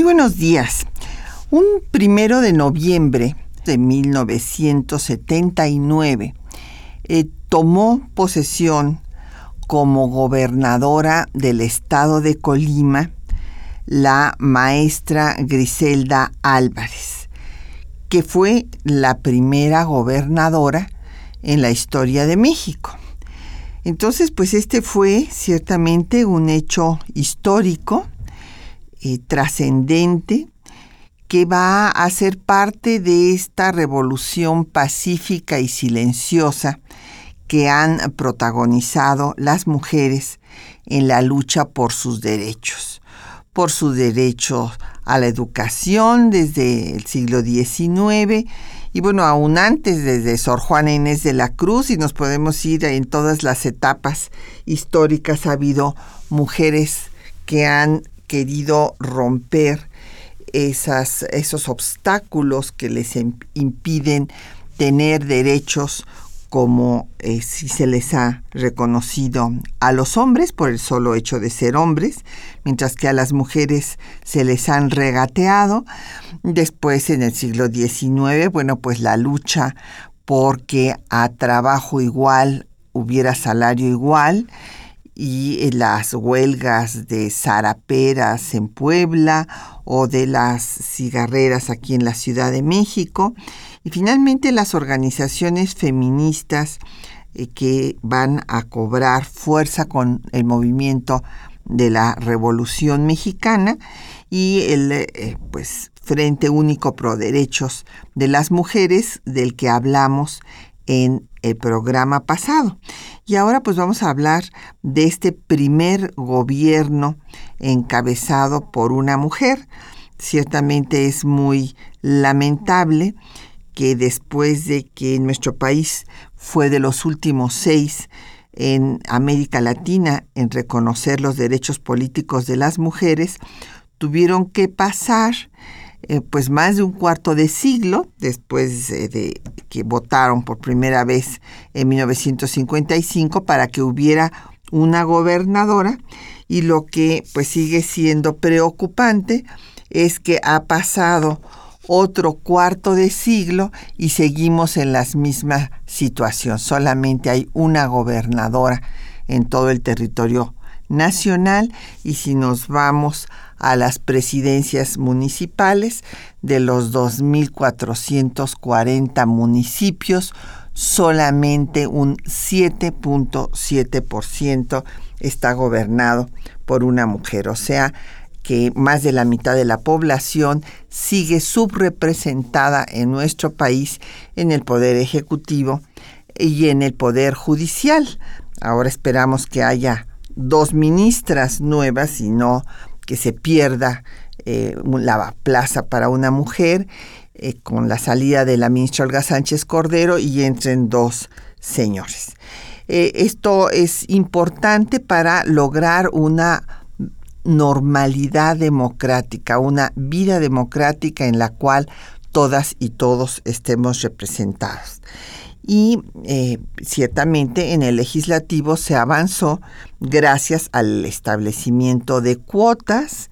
Muy buenos días. Un primero de noviembre de 1979 eh, tomó posesión como gobernadora del estado de Colima la maestra Griselda Álvarez, que fue la primera gobernadora en la historia de México. Entonces, pues este fue ciertamente un hecho histórico eh, trascendente que va a ser parte de esta revolución pacífica y silenciosa que han protagonizado las mujeres en la lucha por sus derechos, por su derecho a la educación desde el siglo XIX y bueno, aún antes desde Sor Juana Inés de la Cruz y nos podemos ir en todas las etapas históricas ha habido mujeres que han querido romper esos obstáculos que les impiden tener derechos como eh, si se les ha reconocido a los hombres por el solo hecho de ser hombres, mientras que a las mujeres se les han regateado. Después, en el siglo XIX, bueno, pues la lucha porque a trabajo igual hubiera salario igual y eh, las huelgas de zaraperas en Puebla o de las cigarreras aquí en la Ciudad de México. Y finalmente las organizaciones feministas eh, que van a cobrar fuerza con el movimiento de la Revolución Mexicana y el eh, pues Frente Único Pro Derechos de las Mujeres del que hablamos en el programa pasado. Y ahora pues vamos a hablar de este primer gobierno encabezado por una mujer. Ciertamente es muy lamentable que después de que nuestro país fue de los últimos seis en América Latina en reconocer los derechos políticos de las mujeres, tuvieron que pasar eh, pues más de un cuarto de siglo después de que votaron por primera vez en 1955 para que hubiera una gobernadora y lo que pues sigue siendo preocupante es que ha pasado otro cuarto de siglo y seguimos en la misma situación. Solamente hay una gobernadora en todo el territorio nacional y si nos vamos a las presidencias municipales de los 2.440 municipios, solamente un 7.7% está gobernado por una mujer, o sea que más de la mitad de la población sigue subrepresentada en nuestro país en el poder ejecutivo y en el poder judicial. Ahora esperamos que haya dos ministras nuevas y no que se pierda eh, la plaza para una mujer eh, con la salida de la ministra Olga Sánchez Cordero y entren dos señores. Eh, esto es importante para lograr una normalidad democrática, una vida democrática en la cual todas y todos estemos representados y eh, ciertamente en el legislativo se avanzó gracias al establecimiento de cuotas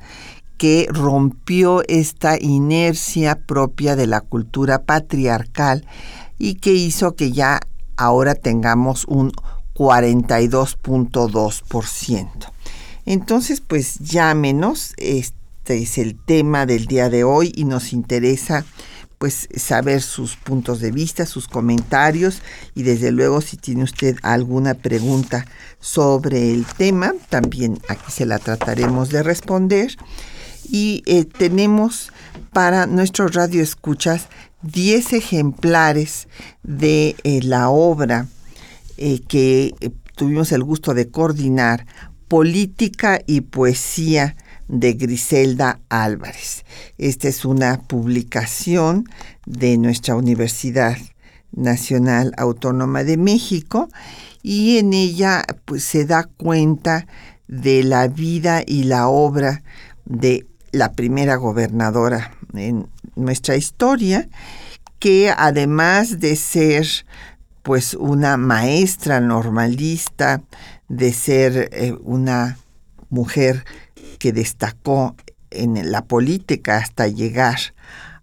que rompió esta inercia propia de la cultura patriarcal y que hizo que ya ahora tengamos un 42.2%. Entonces, pues llámenos, este es el tema del día de hoy y nos interesa pues saber sus puntos de vista, sus comentarios y desde luego si tiene usted alguna pregunta sobre el tema, también aquí se la trataremos de responder. Y eh, tenemos para nuestros radioescuchas 10 ejemplares de eh, la obra eh, que tuvimos el gusto de coordinar, Política y Poesía de Griselda Álvarez. Esta es una publicación de nuestra Universidad Nacional Autónoma de México y en ella pues, se da cuenta de la vida y la obra de la primera gobernadora en nuestra historia, que además de ser pues una maestra normalista, de ser eh, una mujer que destacó en la política hasta llegar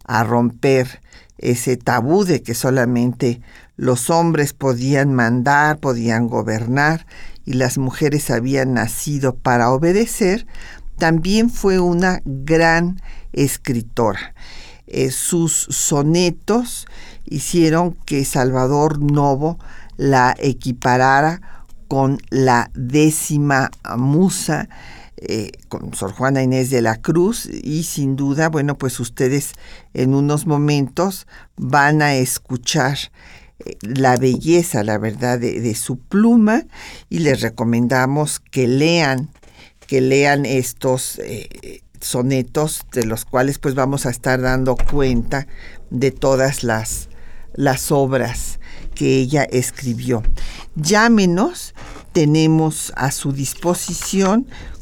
a romper ese tabú de que solamente los hombres podían mandar, podían gobernar y las mujeres habían nacido para obedecer, también fue una gran escritora. Eh, sus sonetos hicieron que Salvador Novo la equiparara con la décima musa, eh, con Sor Juana Inés de la Cruz, y sin duda, bueno, pues ustedes en unos momentos van a escuchar eh, la belleza, la verdad, de, su pluma, y les recomendamos que lean, que lean estos sonetos de los cuales pues vamos a estar dando cuenta de todas las, las obras que ella escribió. Llámenos, tenemos a su disposición,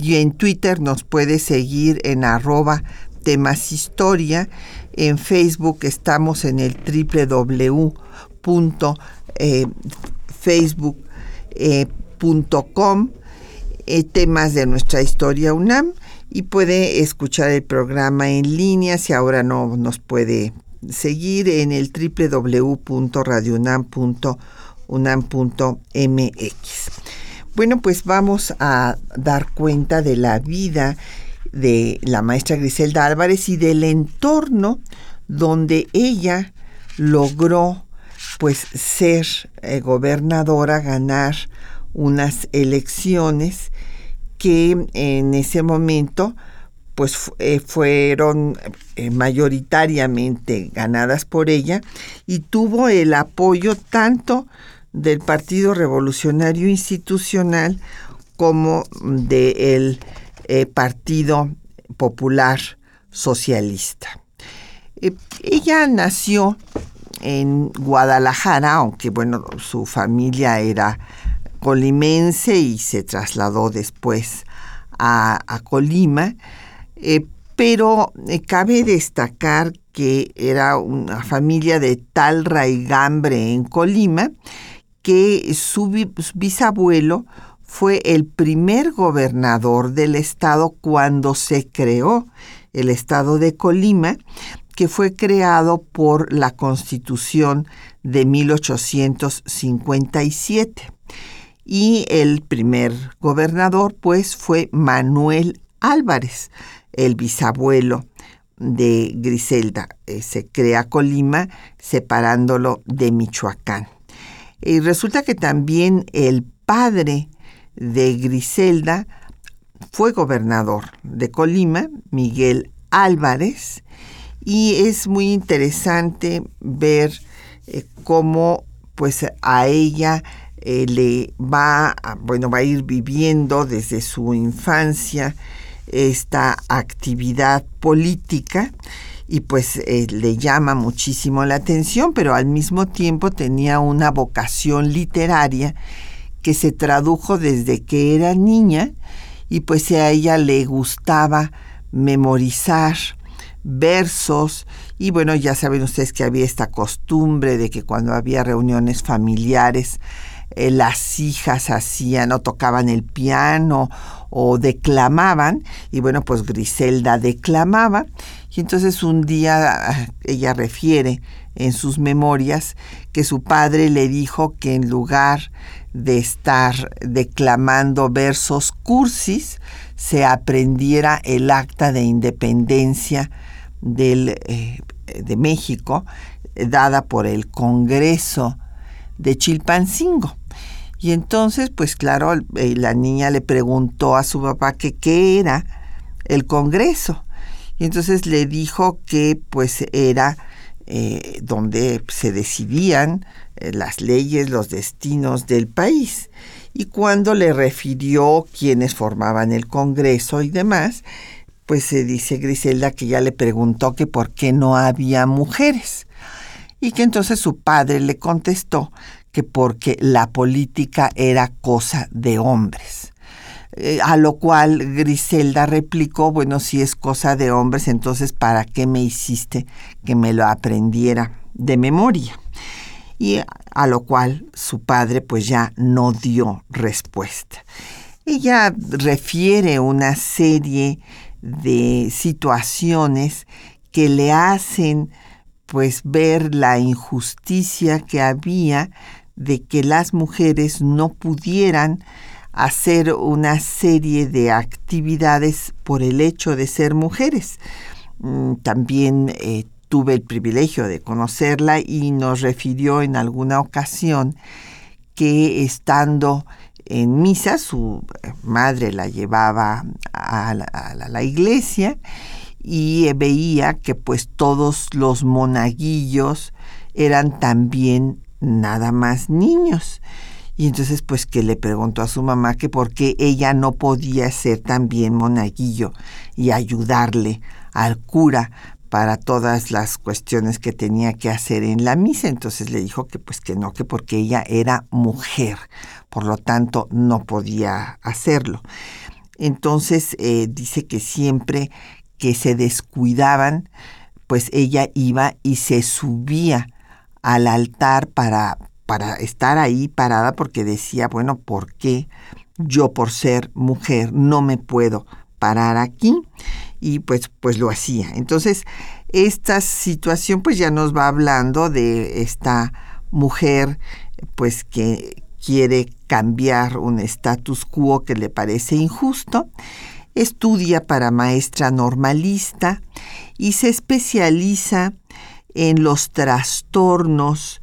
y en Twitter nos puede seguir en arroba temas historia. En Facebook estamos en el www.facebook.com eh, temas de nuestra historia UNAM y puede escuchar el programa en línea si ahora no nos puede seguir en el www.radiounam.unam.mx. Bueno, pues vamos a dar cuenta de la vida de la maestra Griselda Álvarez y del entorno donde ella logró pues ser eh, gobernadora, ganar unas elecciones que en ese momento pues eh, fueron eh, mayoritariamente ganadas por ella y tuvo el apoyo tanto del Partido Revolucionario Institucional como del eh, Partido Popular Socialista. ella nació en Guadalajara, aunque bueno, su familia era colimense y se trasladó después a, Colima, eh, pero eh, cabe destacar que era una familia de tal raigambre en Colima que su bisabuelo fue el primer gobernador del estado cuando se creó el estado de Colima, que fue creado por la constitución de 1857 y el primer gobernador pues fue Manuel Álvarez, el bisabuelo de Griselda. Eh, se crea Colima separándolo de Michoacán. Y resulta que también el padre de Griselda fue gobernador de Colima, Miguel Álvarez, y es muy interesante ver eh, cómo pues a ella eh, le va, a, bueno, va a ir viviendo desde su infancia esta actividad política y pues eh, le llama muchísimo la atención, pero al mismo tiempo tenía una vocación literaria que se tradujo desde que era niña y pues a ella le gustaba memorizar versos y bueno, ya saben ustedes que había esta costumbre de que cuando había reuniones familiares eh, las hijas hacían o tocaban el piano o declamaban y bueno pues Griselda declamaba y entonces un día ah, ella refiere en sus memorias que su padre le dijo que en lugar de estar declamando versos cursis, se aprendiera el acta de independencia eh, de México, dada por el Congreso de Chilpancingo. Y entonces, pues claro, eh, la niña le preguntó a su papá que qué era el Congreso. Y entonces le dijo que pues era eh, donde se decidían eh, las leyes, los destinos del país. Y cuando le refirió quiénes formaban el Congreso y demás, pues se dice Griselda que ya le preguntó que por qué no había mujeres. Y que entonces su padre le contestó que porque la política era cosa de hombres. Eh, a lo cual Griselda replicó, bueno, si es cosa de hombres, entonces ¿para qué me hiciste que me lo aprendiera de memoria? Y a lo cual su padre pues ya no dio respuesta. Ella refiere una serie de situaciones que le hacen pues ver la injusticia que había de que las mujeres no pudieran hacer una serie de actividades por el hecho de ser mujeres. Mm, también eh, tuve el privilegio de conocerla y nos refirió en alguna ocasión que estando en misa, su madre la llevaba a la iglesia y veía que pues todos los monaguillos eran también nada más niños. Y entonces pues que le preguntó a su mamá que por qué ella no podía ser también monaguillo y ayudarle al cura para todas las cuestiones que tenía que hacer en la misa. Entonces le dijo que pues que no, que porque ella era mujer, por lo tanto no podía hacerlo. Entonces eh, dice que siempre que se descuidaban, pues ella iba y se subía al altar para, para estar ahí parada porque decía, bueno, ¿por qué yo por ser mujer no me puedo parar aquí? Y pues, pues lo hacía. Entonces, esta situación pues ya nos va hablando de esta mujer pues que quiere cambiar un status quo que le parece injusto Estudia para maestra normalista y se especializa en los trastornos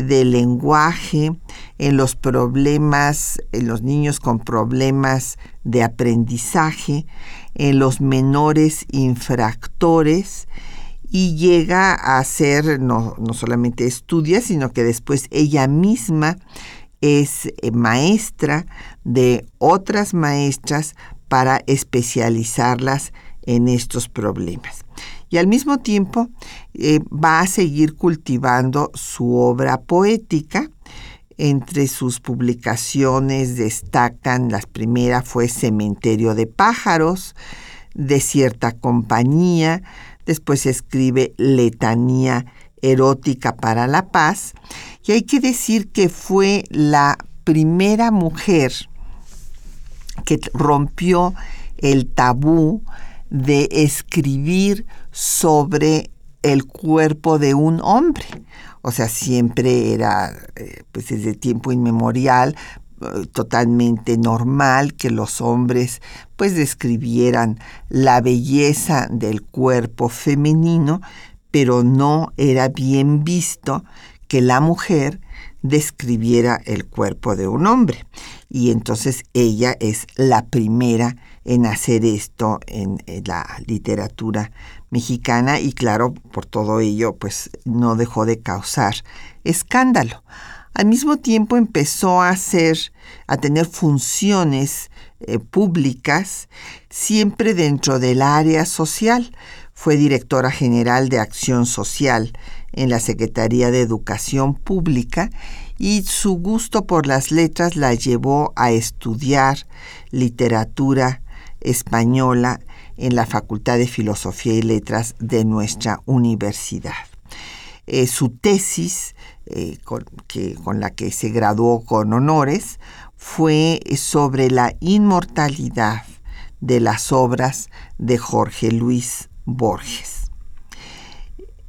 del lenguaje, en los problemas, en los niños con problemas de aprendizaje, en los menores infractores y llega a hacer, no, no solamente estudia, sino que después ella misma es eh, maestra de otras maestras para especializarlas en estos problemas. Y al mismo tiempo eh, va a seguir cultivando su obra poética. Entre sus publicaciones destacan, la primera fue Cementerio de pájaros, de cierta compañía, después escribe Letanía erótica para la paz, y hay que decir que fue la primera mujer que rompió el tabú de escribir sobre el cuerpo de un hombre. O sea, siempre era, eh, pues desde tiempo inmemorial, eh, totalmente normal que los hombres pues describieran la belleza del cuerpo femenino, pero no era bien visto que la mujer describiera el cuerpo de un hombre. Y entonces ella es la primera en hacer esto en, la literatura mexicana y claro, por todo ello, pues no dejó de causar escándalo. Al mismo tiempo empezó a hacer, a tener funciones eh, públicas siempre dentro del área social. Fue directora general de Acción Social en la Secretaría de Educación Pública y su gusto por las letras la llevó a estudiar literatura española en la Facultad de Filosofía y Letras de nuestra universidad. Eh, su tesis, eh, con, la que se graduó con honores, fue sobre la inmortalidad de las obras de Jorge Luis Borges.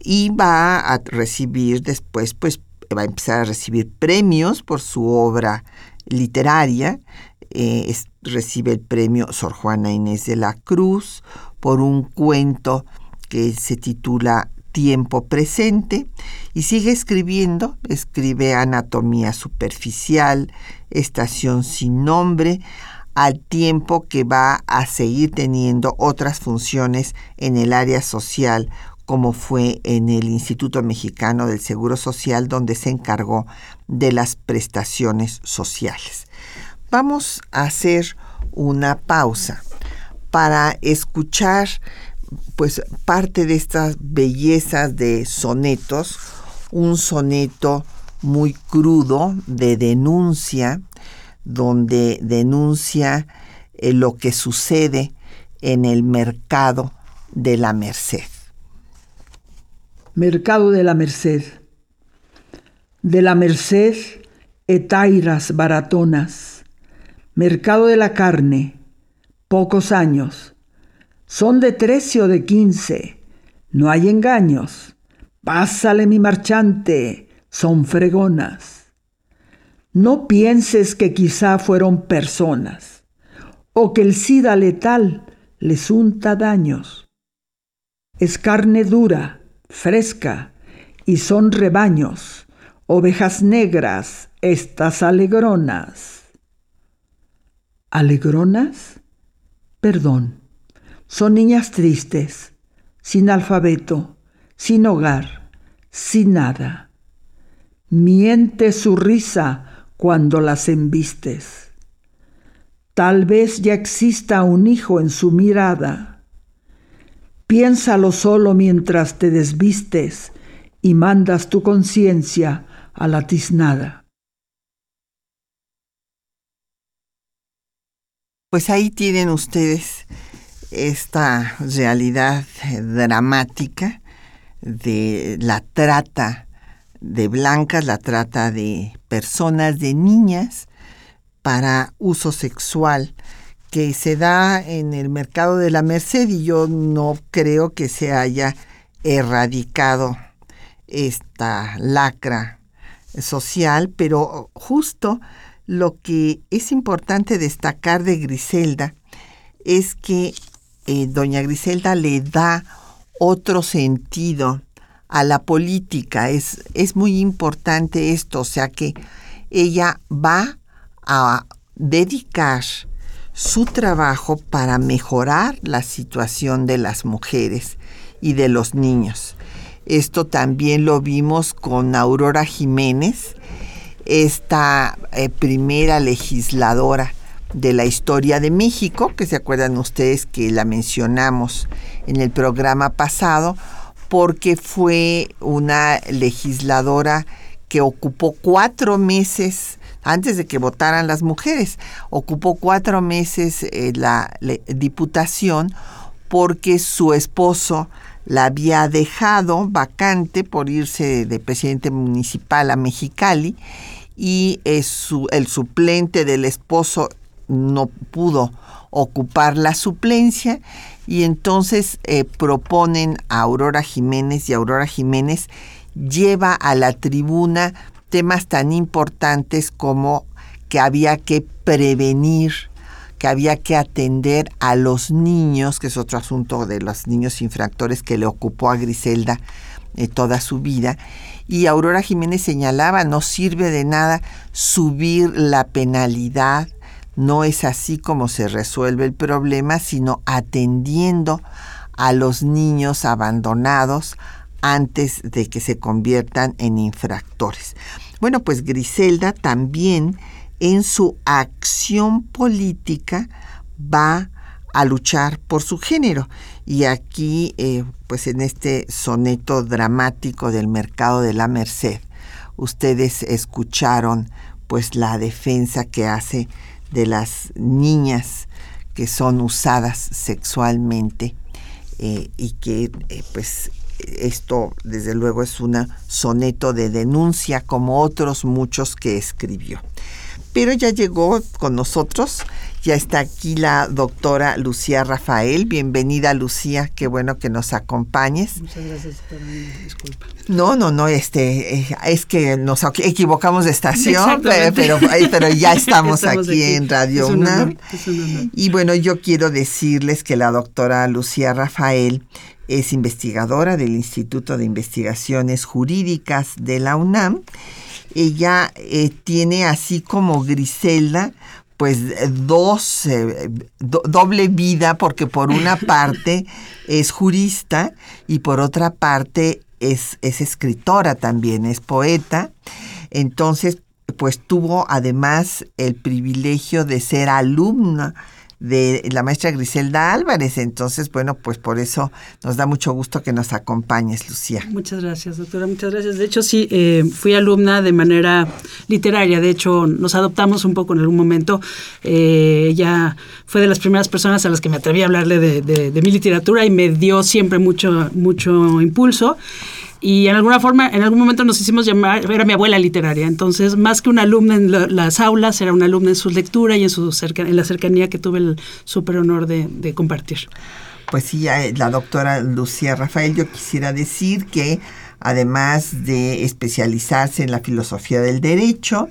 y va a recibir después, pues va a empezar a recibir premios por su obra literaria. Eh, recibe el premio Sor Juana Inés de la Cruz por un cuento que se titula Tiempo presente y sigue escribiendo, escribe Anatomía superficial, Estación sin nombre, al tiempo que va a seguir teniendo otras funciones en el área social, como fue en el Instituto Mexicano del Seguro Social, donde se encargó de las prestaciones sociales. Vamos a hacer una pausa para escuchar pues parte de estas bellezas de sonetos, un soneto muy crudo de denuncia, donde denuncia eh, lo que sucede en el mercado de la Merced. Mercado de la Merced. De la Merced, etairas baratonas. Mercado de la carne, pocos años. Son de trece o de quince, no hay engaños. Pásale mi marchante, son fregonas. No pienses que quizá fueron personas o que el SIDA letal les unta daños. Es carne dura, fresca, y son rebaños, ovejas negras, estas alegronas. ¿Alegronas? Perdón, son niñas tristes, sin alfabeto, sin hogar, sin nada. Miente su risa cuando las embistes. Tal vez ya exista un hijo en su mirada. Piénsalo solo mientras te desvistes y mandas tu conciencia a la tiznada. Pues ahí tienen ustedes esta realidad dramática de la trata de blancas, la trata de personas, de niñas, para uso sexual que se da en el mercado de la Merced y yo no creo que se haya erradicado esta lacra social, pero justo lo que es importante destacar de Griselda es que eh, doña Griselda le da otro sentido a la política. Es, es muy importante esto, o sea que ella va a dedicar su trabajo para mejorar la situación de las mujeres y de los niños. Esto también lo vimos con Aurora Jiménez, esta eh, primera legisladora de la historia de México, que se acuerdan ustedes que la mencionamos en el programa pasado, porque fue una legisladora que ocupó cuatro meses antes de que votaran las mujeres, ocupó cuatro meses eh, la diputación porque su esposo la había dejado vacante por irse de presidente municipal a Mexicali y eh, el suplente del esposo no pudo ocupar la suplencia y entonces eh, proponen a Aurora Jiménez y Aurora Jiménez lleva a la tribuna temas tan importantes como que había que prevenir, que había que atender a los niños, que es otro asunto de los niños infractores que le ocupó a Griselda eh, toda su vida. Y Aurora Jiménez señalaba, no sirve de nada subir la penalidad, no es así como se resuelve el problema, sino atendiendo a los niños abandonados antes de que se conviertan en infractores. Bueno, pues Griselda también en su acción política va a luchar por su género. Y aquí, eh, pues en este soneto dramático del mercado de la Merced, ustedes escucharon pues la defensa que hace de las niñas que son usadas sexualmente eh, y que eh, pues esto desde luego es un soneto de denuncia como otros muchos que escribió. Pero ya llegó con nosotros Ya está aquí la doctora Lucía Rafael. Bienvenida, Lucía. Qué bueno que nos acompañes. Muchas gracias, doctora. Disculpa. No, no, no, este, eh, es que nos equivocamos de estación, pero, pero, ya estamos, aquí, en Radio UNAM. Y bueno, yo quiero decirles que la doctora Lucía Rafael es investigadora del Instituto de Investigaciones Jurídicas de la UNAM. Ella eh, tiene así como Griselda pues dos, eh, doble vida, porque por una parte es jurista y por otra parte es, es escritora también, es poeta. Entonces, pues tuvo además el privilegio de ser alumna de la maestra Griselda Álvarez. Entonces, bueno, pues por eso nos da mucho gusto que nos acompañes, Lucía. Muchas gracias, doctora, muchas gracias. De hecho, sí, eh, fui alumna de manera literaria. De hecho, nos adoptamos un poco en algún momento. Eh, ella fue de las primeras personas a las que me atreví a hablarle de, de mi literatura y me dio siempre mucho, mucho impulso y en alguna forma, en algún momento nos hicimos llamar, era mi abuela literaria, entonces más que una alumna en las aulas, era una alumna en su lectura y en, su en la cercanía que tuve el súper honor de, compartir. Pues sí, la doctora Lucía Rafael, yo quisiera decir que además de especializarse en la filosofía del derecho,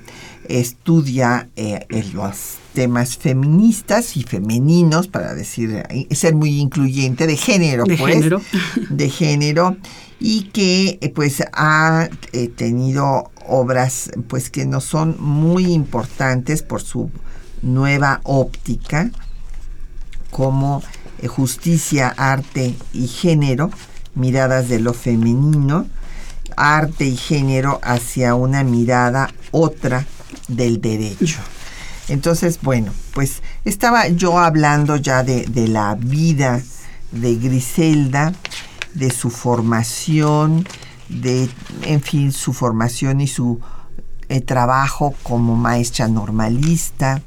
estudia eh, los temas feministas y femeninos, para decir, eh, ser muy incluyente, de género, de pues, género. de género, y que eh, pues ha eh, tenido obras pues que no son muy importantes por su nueva óptica como eh, justicia, arte y género, miradas de lo femenino, arte y género hacia una mirada otra del derecho. Entonces, bueno, pues estaba yo hablando ya de, de la vida de Griselda de su formación, de, en fin, su formación y su eh, trabajo como maestra normalista,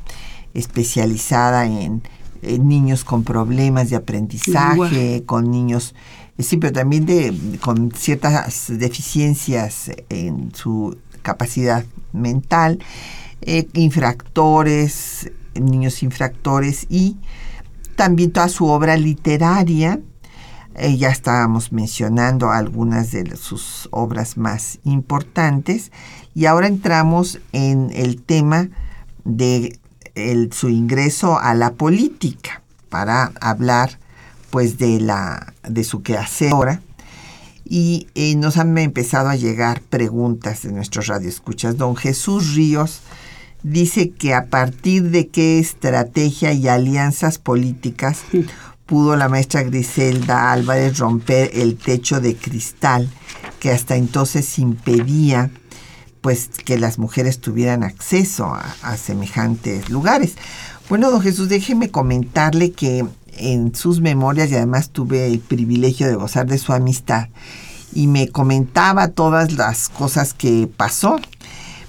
especializada en, niños con problemas de aprendizaje, con niños, eh, sí, pero también de, con ciertas deficiencias en su capacidad mental, eh, infractores, niños infractores y también toda su obra literaria, eh, ya estábamos mencionando algunas de sus obras más importantes y ahora entramos en el tema de su ingreso a la política para hablar pues de la de su quehacer ahora y eh, nos han empezado a llegar preguntas de nuestros radioescuchas. Don Jesús Ríos dice que a partir de qué estrategia y alianzas políticas pudo la maestra Griselda Álvarez romper el techo de cristal que hasta entonces impedía pues que las mujeres tuvieran acceso a, semejantes lugares. Bueno, don Jesús, déjeme comentarle que en sus memorias, y además tuve el privilegio de gozar de su amistad, y me comentaba todas las cosas que pasó.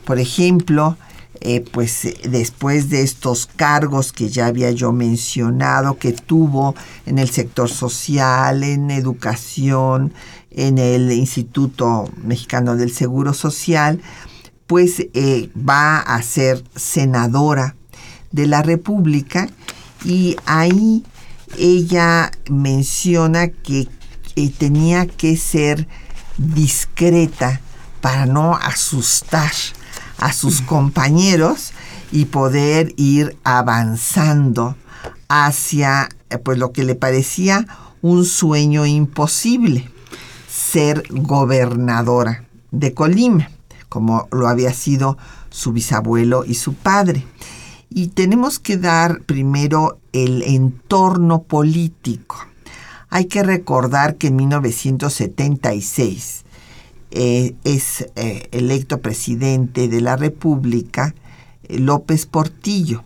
Por ejemplo, eh, pues eh, después de estos cargos que ya había yo mencionado que tuvo en el sector social, en educación, en el Instituto Mexicano del Seguro Social, pues eh, va a ser senadora de la República y ahí ella menciona que tenía que ser discreta para no asustar a sus compañeros y poder ir avanzando hacia eh, pues lo que le parecía un sueño imposible, ser gobernadora de Colima, como lo había sido su bisabuelo y su padre. Y tenemos que dar primero el entorno político. Hay que recordar que en 1976 eh, es eh, electo presidente de la República eh, López Portillo.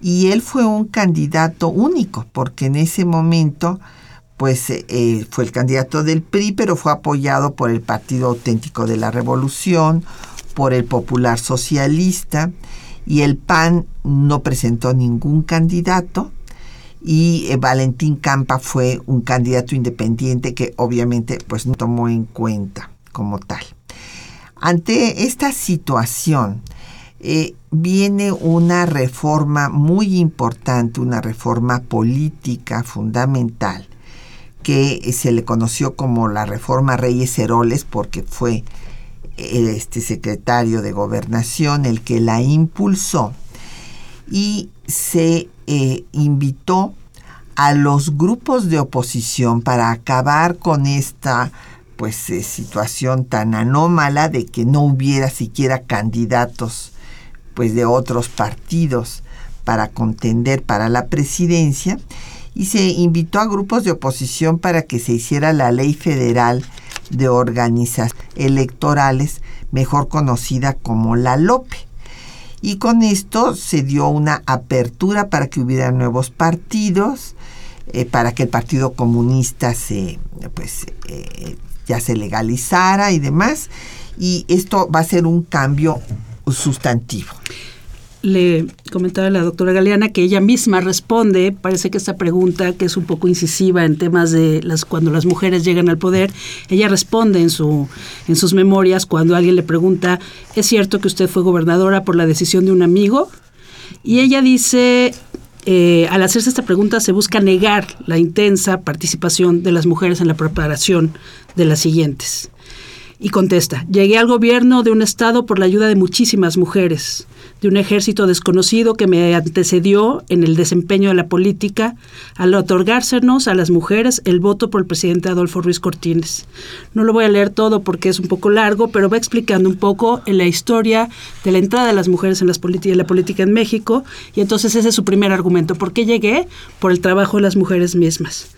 Y él fue un candidato único, porque en ese momento pues fue el candidato del PRI, pero fue apoyado por el Partido Auténtico de la Revolución, por el Popular Socialista, y el PAN no presentó ningún candidato, y Valentín Campa fue un candidato independiente que obviamente pues no tomó en cuenta como tal. Ante esta situación, eh, viene una reforma muy importante, una reforma política fundamental, que se le conoció como la reforma Reyes Heroles porque fue este secretario de gobernación el que la impulsó y se eh, invitó a los grupos de oposición para acabar con esta pues eh, situación tan anómala de que no hubiera siquiera candidatos pues de otros partidos para contender para la presidencia y se invitó a grupos de oposición para que se hiciera la ley federal de organizaciones electorales, mejor conocida como la LOPE. Y con esto se dio una apertura para que hubiera nuevos partidos, eh, para que el Partido Comunista se, pues, eh, ya se legalizara y demás. Y esto va a ser un cambio sustantivo le comentaba la doctora Galeana que ella misma responde, parece que esta pregunta, que es un poco incisiva en temas de las cuando las mujeres llegan al poder, ella responde en, su, en sus memorias cuando alguien le pregunta, ¿es cierto que usted fue gobernadora por la decisión de un amigo? Y ella dice, eh, al hacerse esta pregunta se busca negar la intensa participación de las mujeres en la preparación de las siguientes. Y contesta, llegué al gobierno de un estado por la ayuda de muchísimas mujeres de un ejército desconocido que me antecedió en el desempeño de la política al otorgársenos a las mujeres el voto por el presidente Adolfo Ruiz Cortines. No lo voy a leer todo porque es un poco largo, pero va explicando un poco en la historia de la entrada de las mujeres en, las en la política en México y entonces ese es su primer argumento. ¿Por qué llegué? Por el trabajo de las mujeres mismas.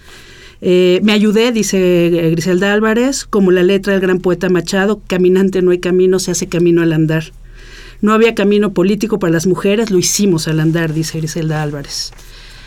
Eh, me ayudé, dice Griselda Álvarez, como la letra del gran poeta Machado, caminante no hay camino, se hace camino al andar. No había camino político para las mujeres, lo hicimos al andar, dice Griselda Álvarez.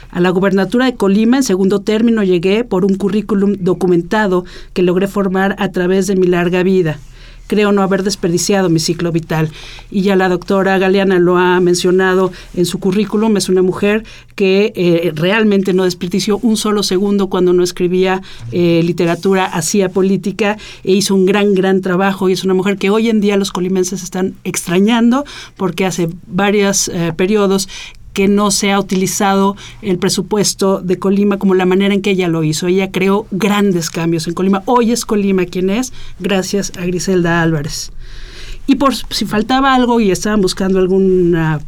A la gubernatura de Colima, en segundo término, llegué por un currículum documentado que logré formar a través de mi larga vida creo no haber desperdiciado mi ciclo vital. Y ya la doctora Galeana lo ha mencionado en su currículum, es una mujer que eh, realmente no desperdició un solo segundo cuando no escribía eh, literatura, hacía política e hizo un gran, gran trabajo y es una mujer que hoy en día los colimenses están extrañando porque hace varios eh, periodos que no se ha utilizado el presupuesto de Colima como la manera en que ella lo hizo. Ella creó grandes cambios en Colima. Hoy es Colima quien es, gracias a Griselda Álvarez. Y por si faltaba algo y estaban buscando alguna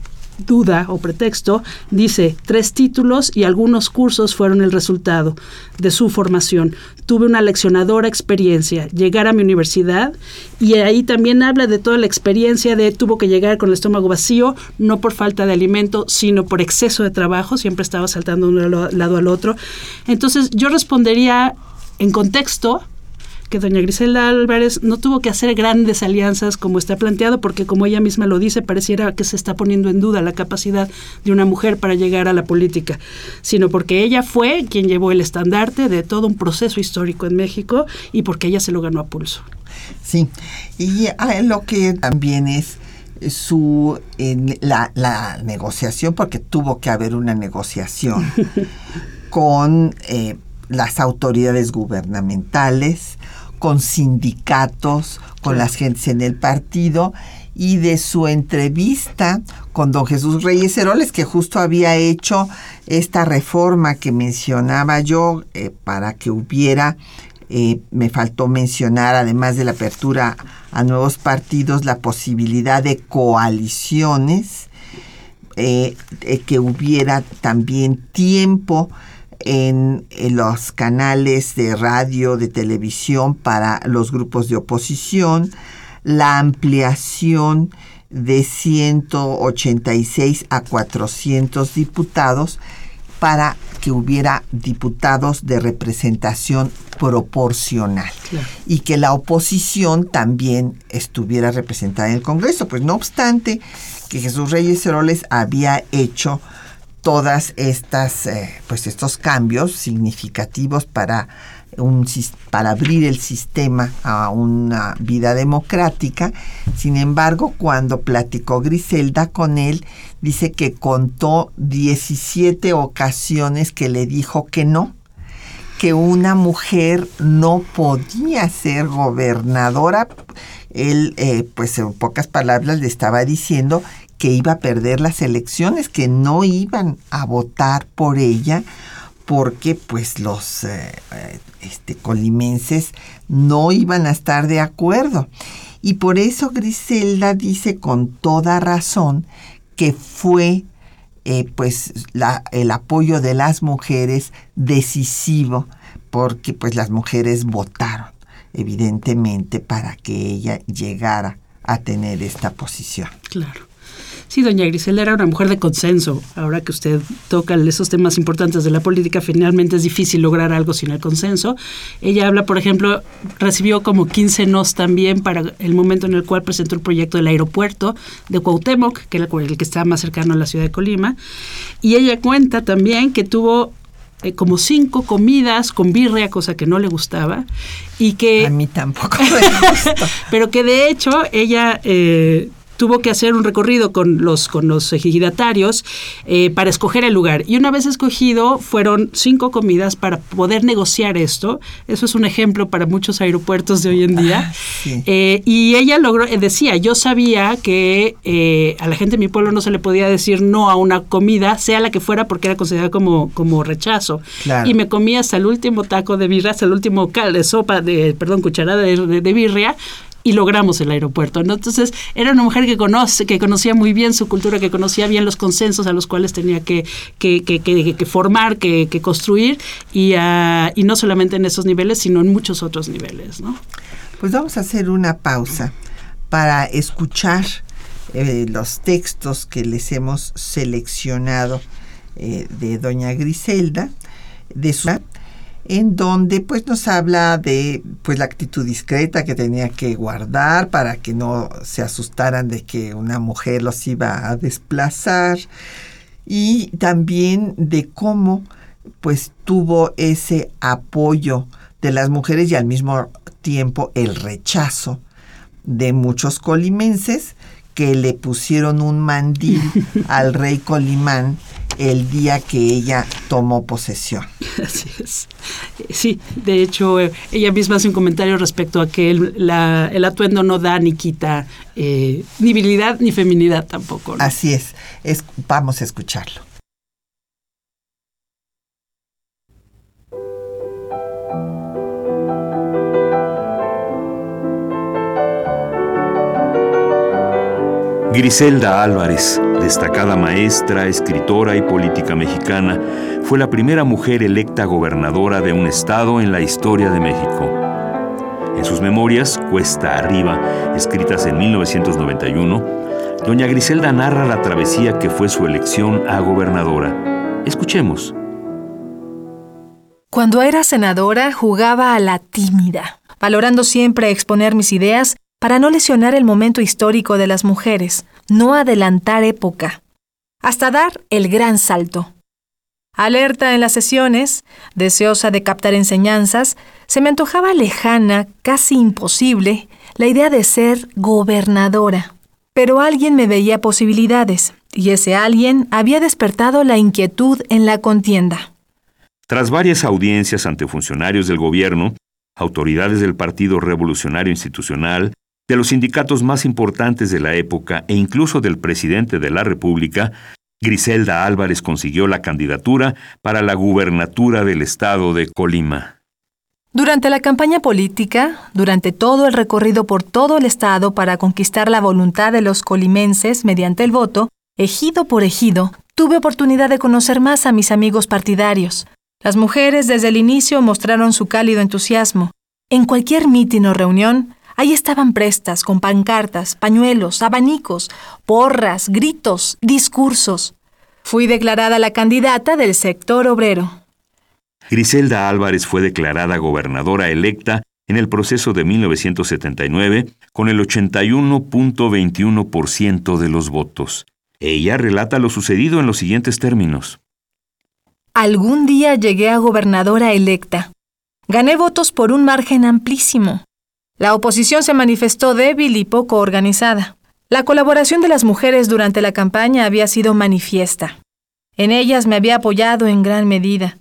duda o pretexto, dice, tres títulos y algunos cursos fueron el resultado de su formación. Tuve una leccionadora experiencia, llegar a mi universidad y ahí también habla de toda la experiencia de tuvo que llegar con el estómago vacío, no por falta de alimento, sino por exceso de trabajo, siempre estaba saltando de un lado al otro. Entonces yo respondería en contexto, que doña Griselda Álvarez no tuvo que hacer grandes alianzas como está planteado, porque como ella misma lo dice, pareciera que se está poniendo en duda la capacidad de una mujer para llegar a la política, sino porque ella fue quien llevó el estandarte de todo un proceso histórico en México y porque ella se lo ganó a pulso. Sí, y ah, lo que también es su la, la, negociación, porque tuvo que haber una negociación con eh, las autoridades gubernamentales, con sindicatos, con las gentes en el partido y de su entrevista con don Jesús Reyes Heroles, que justo había hecho esta reforma que mencionaba yo eh, para que hubiera, eh, me faltó mencionar, además de la apertura a nuevos partidos, la posibilidad de coaliciones, eh, que hubiera también tiempo en, los canales de radio, de televisión para los grupos de oposición, la ampliación de 186 a 400 diputados para que hubiera diputados de representación proporcional y que la oposición también estuviera representada en el Congreso. Pues no obstante que Jesús Reyes Heroles había hecho todas estas eh, pues estos cambios significativos para un para abrir el sistema a una vida democrática. Sin embargo, cuando platicó Griselda con él, dice que contó 17 ocasiones que le dijo que no, que una mujer no podía ser gobernadora. Él, eh, pues en pocas palabras, le estaba diciendo que iba a perder las elecciones, que no iban a votar por ella porque pues los eh, eh, este, colimenses no iban a estar de acuerdo. Y por eso Griselda dice con toda razón que fue eh, pues el apoyo de las mujeres decisivo, porque pues las mujeres votaron evidentemente para que ella llegara a tener esta posición. Claro. Sí, doña Griselda era una mujer de consenso. Ahora que usted toca esos temas importantes de la política, finalmente es difícil lograr algo sin el consenso. Ella habla, por ejemplo, recibió como 15 nos también para el momento en el cual presentó el proyecto del aeropuerto de Cuauhtémoc, que era el que estaba más cercano a la ciudad de Colima. Y ella cuenta también que tuvo eh, como cinco comidas con birria, cosa que no le gustaba, y que... A mí tampoco me gusta. pero que de hecho ella eh, tuvo que hacer un recorrido con los, con los ejidatarios eh, para escoger el lugar. Y una vez escogido, fueron cinco comidas para poder negociar esto. Eso es un ejemplo para muchos aeropuertos de hoy en día. Ah, eh, y ella logró, eh, decía, yo sabía que a la gente de mi pueblo no se le podía decir no a una comida, sea la que fuera, porque era considerada como, como rechazo. Y me comí hasta el último taco de birria, hasta el último cal de sopa, de, perdón, cucharada de, de birria, y logramos el aeropuerto. Entonces, era una mujer que conoce, que conocía muy bien su cultura, que conocía bien los consensos a los cuales tenía que, que, que, que formar, que, construir, y, uh, y no solamente en esos niveles, sino en muchos otros niveles. ¿no? Pues vamos a hacer una pausa para escuchar eh, los textos que les hemos seleccionado eh, de doña Griselda, de su en donde pues nos habla de pues la actitud discreta que tenía que guardar para que no se asustaran de que una mujer los iba a desplazar y también de cómo pues tuvo ese apoyo de las mujeres y al mismo tiempo el rechazo de muchos colimenses que le pusieron un mandil al rey Colimán el día que ella tomó posesión. Así es. Sí, de hecho, eh, ella misma hace un comentario respecto a que el, el atuendo no da ni quita eh, ni virilidad ni feminidad tampoco. Así es. es. Vamos a escucharlo. Griselda Álvarez, destacada maestra, escritora y política mexicana, fue la primera mujer electa gobernadora de un estado en la historia de México. En sus memorias, Cuesta Arriba, escritas en 1991, doña Griselda narra la travesía que fue su elección a gobernadora. Escuchemos. Cuando era senadora jugaba a la tímida, valorando siempre exponer mis ideas para no lesionar el momento histórico de las mujeres, no adelantar época, hasta dar el gran salto. Alerta en las sesiones, deseosa de captar enseñanzas, se me antojaba lejana, casi imposible, la idea de ser gobernadora. Pero alguien me veía posibilidades, y ese alguien había despertado la inquietud en la contienda. Tras varias audiencias ante funcionarios del gobierno, autoridades del Partido Revolucionario Institucional, de los sindicatos más importantes de la época e incluso del presidente de la República, Griselda Álvarez consiguió la candidatura para la gubernatura del estado de Colima. Durante la campaña política, durante todo el recorrido por todo el estado para conquistar la voluntad de los colimenses mediante el voto, ejido por ejido, tuve oportunidad de conocer más a mis amigos partidarios. Las mujeres desde el inicio mostraron su cálido entusiasmo. En cualquier mitin o reunión, Ahí estaban prestas, con pancartas, pañuelos, abanicos, porras, gritos, discursos. Fui declarada la candidata del sector obrero. Griselda Álvarez fue declarada gobernadora electa en el proceso de 1979 con el 81.21% de los votos. Ella relata lo sucedido en los siguientes términos. Algún día llegué a gobernadora electa. Gané votos por un margen amplísimo. La oposición se manifestó débil y poco organizada. La colaboración de las mujeres durante la campaña había sido manifiesta. En ellas me había apoyado en gran medida.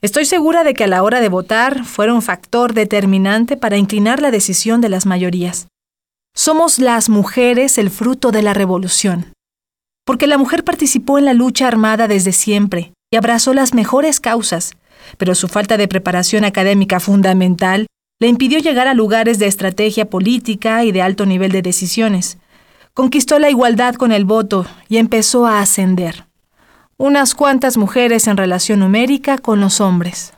Estoy segura de que a la hora de votar fueron un factor determinante para inclinar la decisión de las mayorías. Somos las mujeres el fruto de la revolución. porque la mujer participó en la lucha armada desde siempre y abrazó las mejores causas, pero su falta de preparación académica fundamental le impidió llegar a lugares de estrategia política y de alto nivel de decisiones. Conquistó la igualdad con el voto y empezó a ascender. Unas cuantas mujeres en relación numérica con los hombres.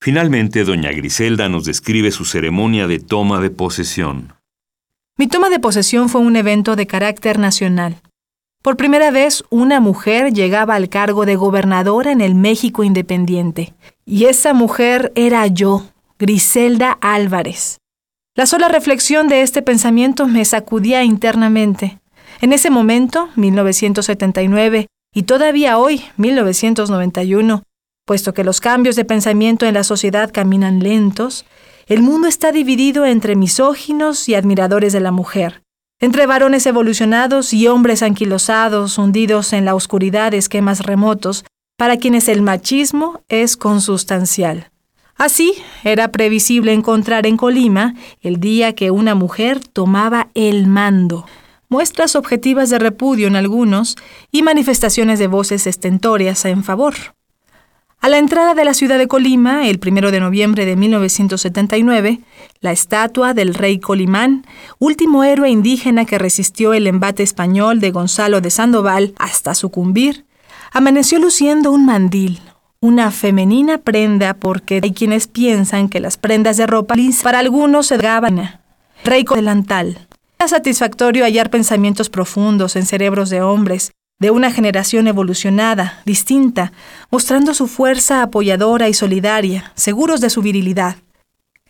Finalmente, doña Griselda nos describe su ceremonia de toma de posesión. Mi toma de posesión fue un evento de carácter nacional. Por primera vez, una mujer llegaba al cargo de gobernadora en el México independiente. Y esa mujer era yo, Griselda Álvarez. La sola reflexión de este pensamiento me sacudía internamente. En ese momento, 1979, y todavía hoy, 1991, puesto que los cambios de pensamiento en la sociedad caminan lentos, el mundo está dividido entre misóginos y admiradores de la mujer, entre varones evolucionados y hombres anquilosados, hundidos en la oscuridad de esquemas remotos, para quienes el machismo es consustancial. Así, era previsible encontrar en Colima el día que una mujer tomaba el mando. Muestras objetivas de repudio en algunos y manifestaciones de voces estentóreas en favor. A la entrada de la ciudad de Colima, el 1 de noviembre de 1979, la estatua del rey Colimán, último héroe indígena que resistió el embate español de Gonzalo de Sandoval hasta sucumbir, amaneció luciendo un mandil, una femenina prenda porque hay quienes piensan que las prendas de ropa para algunos se gaban. Rey delantal. Era satisfactorio hallar pensamientos profundos en cerebros de hombres, de una generación evolucionada, distinta, mostrando su fuerza apoyadora y solidaria, seguros de su virilidad.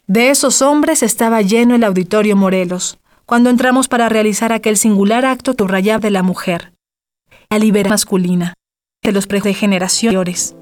De esos hombres estaba lleno el auditorio Morelos, cuando entramos para realizar aquel singular acto subrayable de la mujer, la liberación masculina, de los pregeneraciones.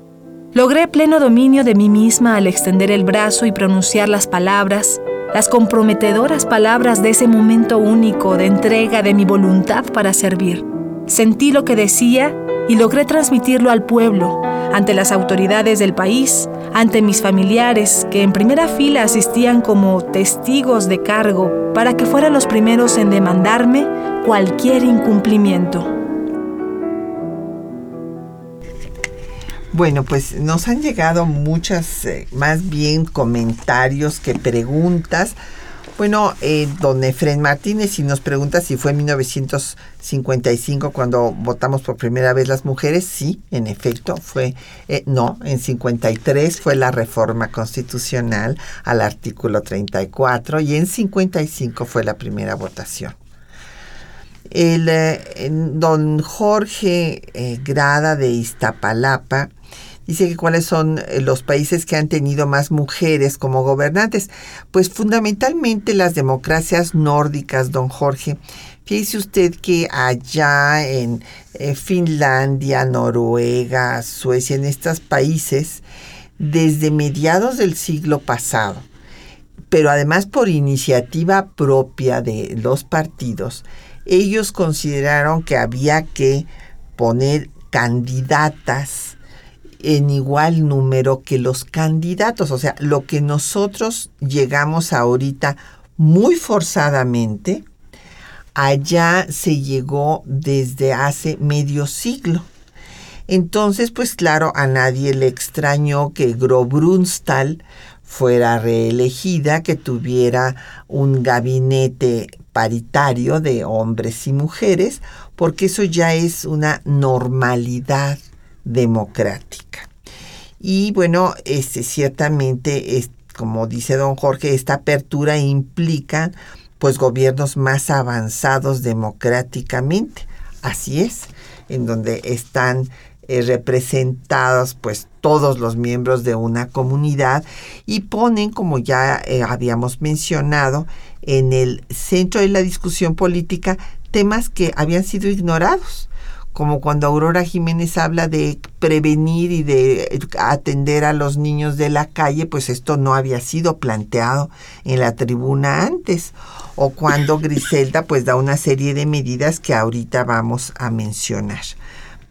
Logré pleno dominio de mí misma al extender el brazo y pronunciar las palabras, las comprometedoras palabras de ese momento único de entrega de mi voluntad para servir. Sentí lo que decía y logré transmitirlo al pueblo, ante las autoridades del país, ante mis familiares que en primera fila asistían como testigos de cargo para que fueran los primeros en demandarme cualquier incumplimiento. Bueno, pues nos han llegado muchas, eh, más bien comentarios que preguntas. Bueno, eh, don Efren Martínez y nos pregunta si fue en 1955 cuando votamos por primera vez las mujeres. Sí, en efecto, fue, eh, no, en 53 fue la reforma constitucional al artículo 34 y en 55 fue la primera votación. El, don Jorge Grada de Iztapalapa Dice que cuáles son eh, los países que han tenido más mujeres como gobernantes. Pues fundamentalmente las democracias nórdicas, don Jorge. Fíjese usted que allá en eh, Finlandia, Noruega, Suecia, en estos países, desde mediados del siglo pasado, pero además por iniciativa propia de los partidos, ellos consideraron que había que poner candidatas en igual número que los candidatos. O sea, lo que nosotros llegamos ahorita muy forzadamente, allá se llegó desde hace medio siglo. Entonces, pues claro, a nadie le extrañó que Grobrunstal fuera reelegida, que tuviera un gabinete paritario de hombres y mujeres, porque eso ya es una normalidad democrática. Y bueno, este, ciertamente, es, como dice don Jorge, esta apertura implica pues gobiernos más avanzados democráticamente. Así es, en donde están eh, representados pues todos los miembros de una comunidad y ponen, como ya eh, habíamos mencionado, en el centro de la discusión política temas que habían sido ignorados como cuando Aurora Jiménez habla de prevenir y de atender a los niños de la calle, pues esto no había sido planteado en la tribuna antes. O cuando Griselda pues da una serie de medidas que ahorita vamos a mencionar.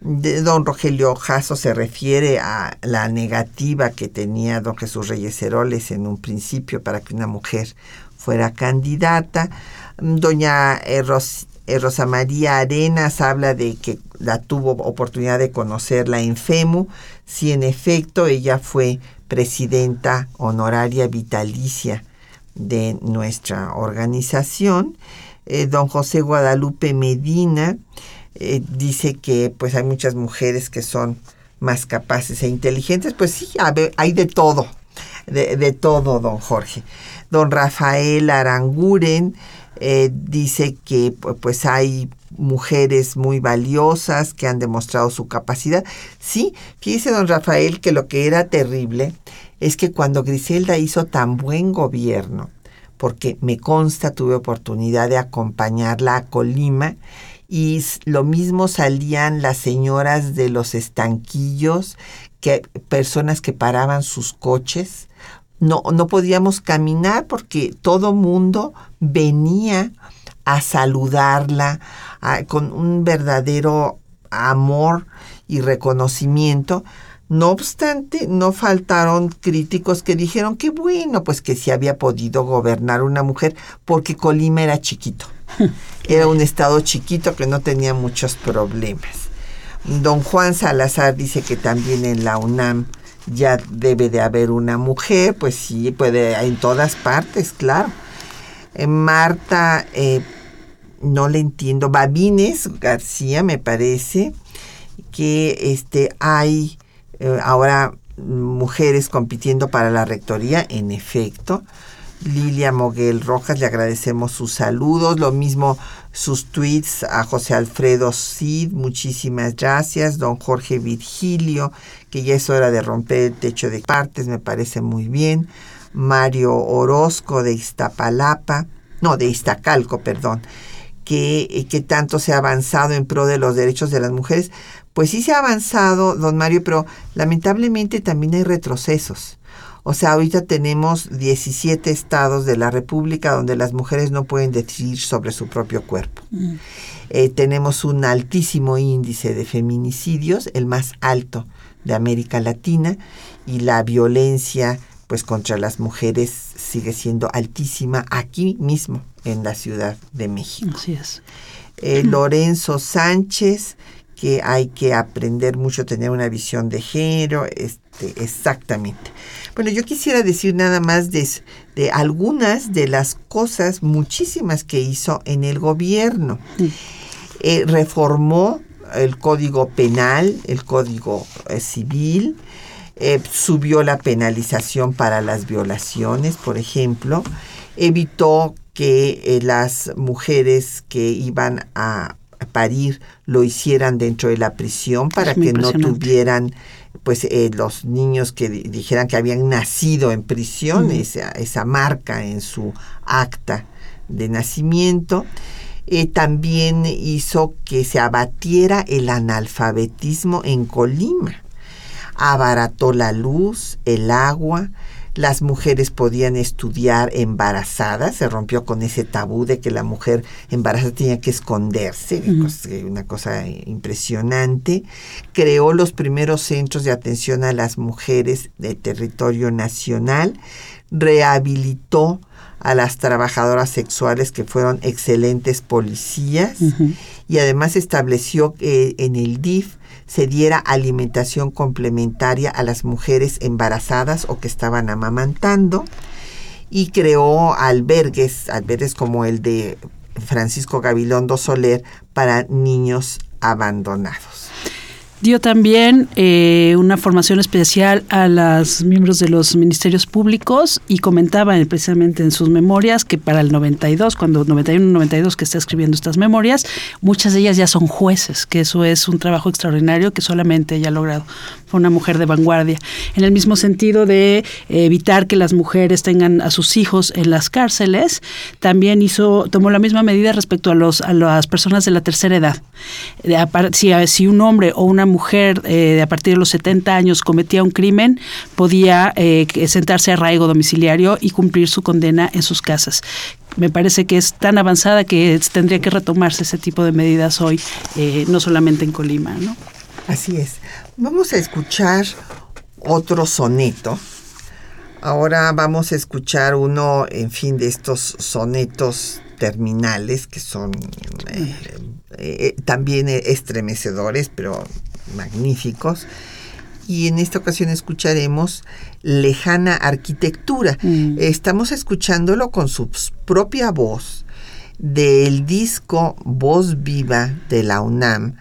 don Rogelio Jasso se refiere a la negativa que tenía don Jesús Reyes Heroles en un principio para que una mujer fuera candidata. Doña eh, eh, Rosa María Arenas habla de que la tuvo oportunidad de conocerla en FEMU. Sí, en efecto, ella fue presidenta honoraria vitalicia de nuestra organización. Eh, don José Guadalupe Medina dice que pues hay muchas mujeres que son más capaces e inteligentes. Pues sí, hay de todo, de, todo, don Jorge. Don Rafael Aranguren eh, dice que pues hay mujeres muy valiosas que han demostrado su capacidad. Sí, fíjese don Rafael que lo que era terrible es que cuando Griselda hizo tan buen gobierno, porque me consta tuve oportunidad de acompañarla a Colima, y lo mismo salían las señoras de los estanquillos, que personas que paraban sus coches no, no podíamos caminar porque todo mundo venía a saludarla con un verdadero amor y reconocimiento. No obstante, no faltaron críticos que dijeron que bueno, pues que sí había podido gobernar una mujer porque Colima era chiquito. Era un estado chiquito que no tenía muchos problemas. Don Juan Salazar dice que también en la UNAM ya debe de haber una mujer, pues sí, puede, en todas partes, claro. Eh, Marta, eh, no le entiendo, Babines García me parece que este, hay eh, ahora mujeres compitiendo para la rectoría, en efecto. Lilia Moguel Rojas, le agradecemos sus saludos, lo mismo sus tweets a José Alfredo Cid, muchísimas gracias, don Jorge Virgilio, que ya es hora de romper el techo de partes, me parece muy bien. Mario Orozco de Iztapalapa, no, de Iztacalco, perdón, que, eh, que tanto se ha avanzado en pro de los derechos de las mujeres. Pues sí se ha avanzado, don Mario, pero lamentablemente también hay retrocesos. O sea, ahorita tenemos 17 estados de la República donde las mujeres no pueden decidir sobre su propio cuerpo. Mm. Eh, tenemos un altísimo índice de feminicidios, el más alto de América Latina y la violencia pues contra las mujeres sigue siendo altísima aquí mismo en la Ciudad de México. Así es. Eh, Lorenzo Sánchez, que hay que aprender mucho, tener una visión de género, este, exactamente. Bueno, yo quisiera decir nada más de, de algunas de las cosas, muchísimas que hizo en el gobierno. Eh, reformó el código penal, el código eh, civil, eh, subió la penalización para las violaciones, por ejemplo, evitó que eh, las mujeres que iban a parir lo hicieran dentro de la prisión para que no tuvieran pues los niños que dijeran que habían nacido en prisión, esa, esa marca en su acta de nacimiento. Eh, también hizo que se abatiera el analfabetismo en Colima. Abarató la luz, el agua, las mujeres podían estudiar embarazadas, se rompió con ese tabú de que la mujer embarazada tenía que esconderse, una cosa impresionante. Creó los primeros centros de atención a las mujeres de territorio nacional, rehabilitó a las trabajadoras sexuales que fueron excelentes policías y además estableció que en el DIF se diera alimentación complementaria a las mujeres embarazadas o que estaban amamantando y creó albergues, albergues como el de Francisco Gabilondo Soler para niños abandonados. Dio también eh, una formación especial a los miembros de los ministerios públicos y comentaba precisamente en sus memorias que para el 92, cuando 91-92 que está escribiendo estas memorias, muchas de ellas ya son jueces, que eso es un trabajo extraordinario que solamente ella ha logrado. Fue una mujer de vanguardia. En el mismo sentido de evitar que las mujeres tengan a sus hijos en las cárceles, también hizo, tomó la misma medida respecto a, los, a las personas de la tercera edad. Si, si un hombre o una mujer eh, a partir de los 70 años cometía un crimen, podía eh, sentarse a arraigo domiciliario y cumplir su condena en sus casas me parece que es tan avanzada que tendría que retomarse ese tipo de medidas hoy, eh, no solamente en Colima, ¿no? Así es. Vamos a escuchar otro soneto. Ahora vamos a escuchar uno, en fin, de estos sonetos terminales que son eh, eh, también estremecedores, pero magníficos. Y en esta ocasión escucharemos Lejana Arquitectura. Mm. Estamos escuchándolo con su propia voz del disco Voz Viva de la UNAM,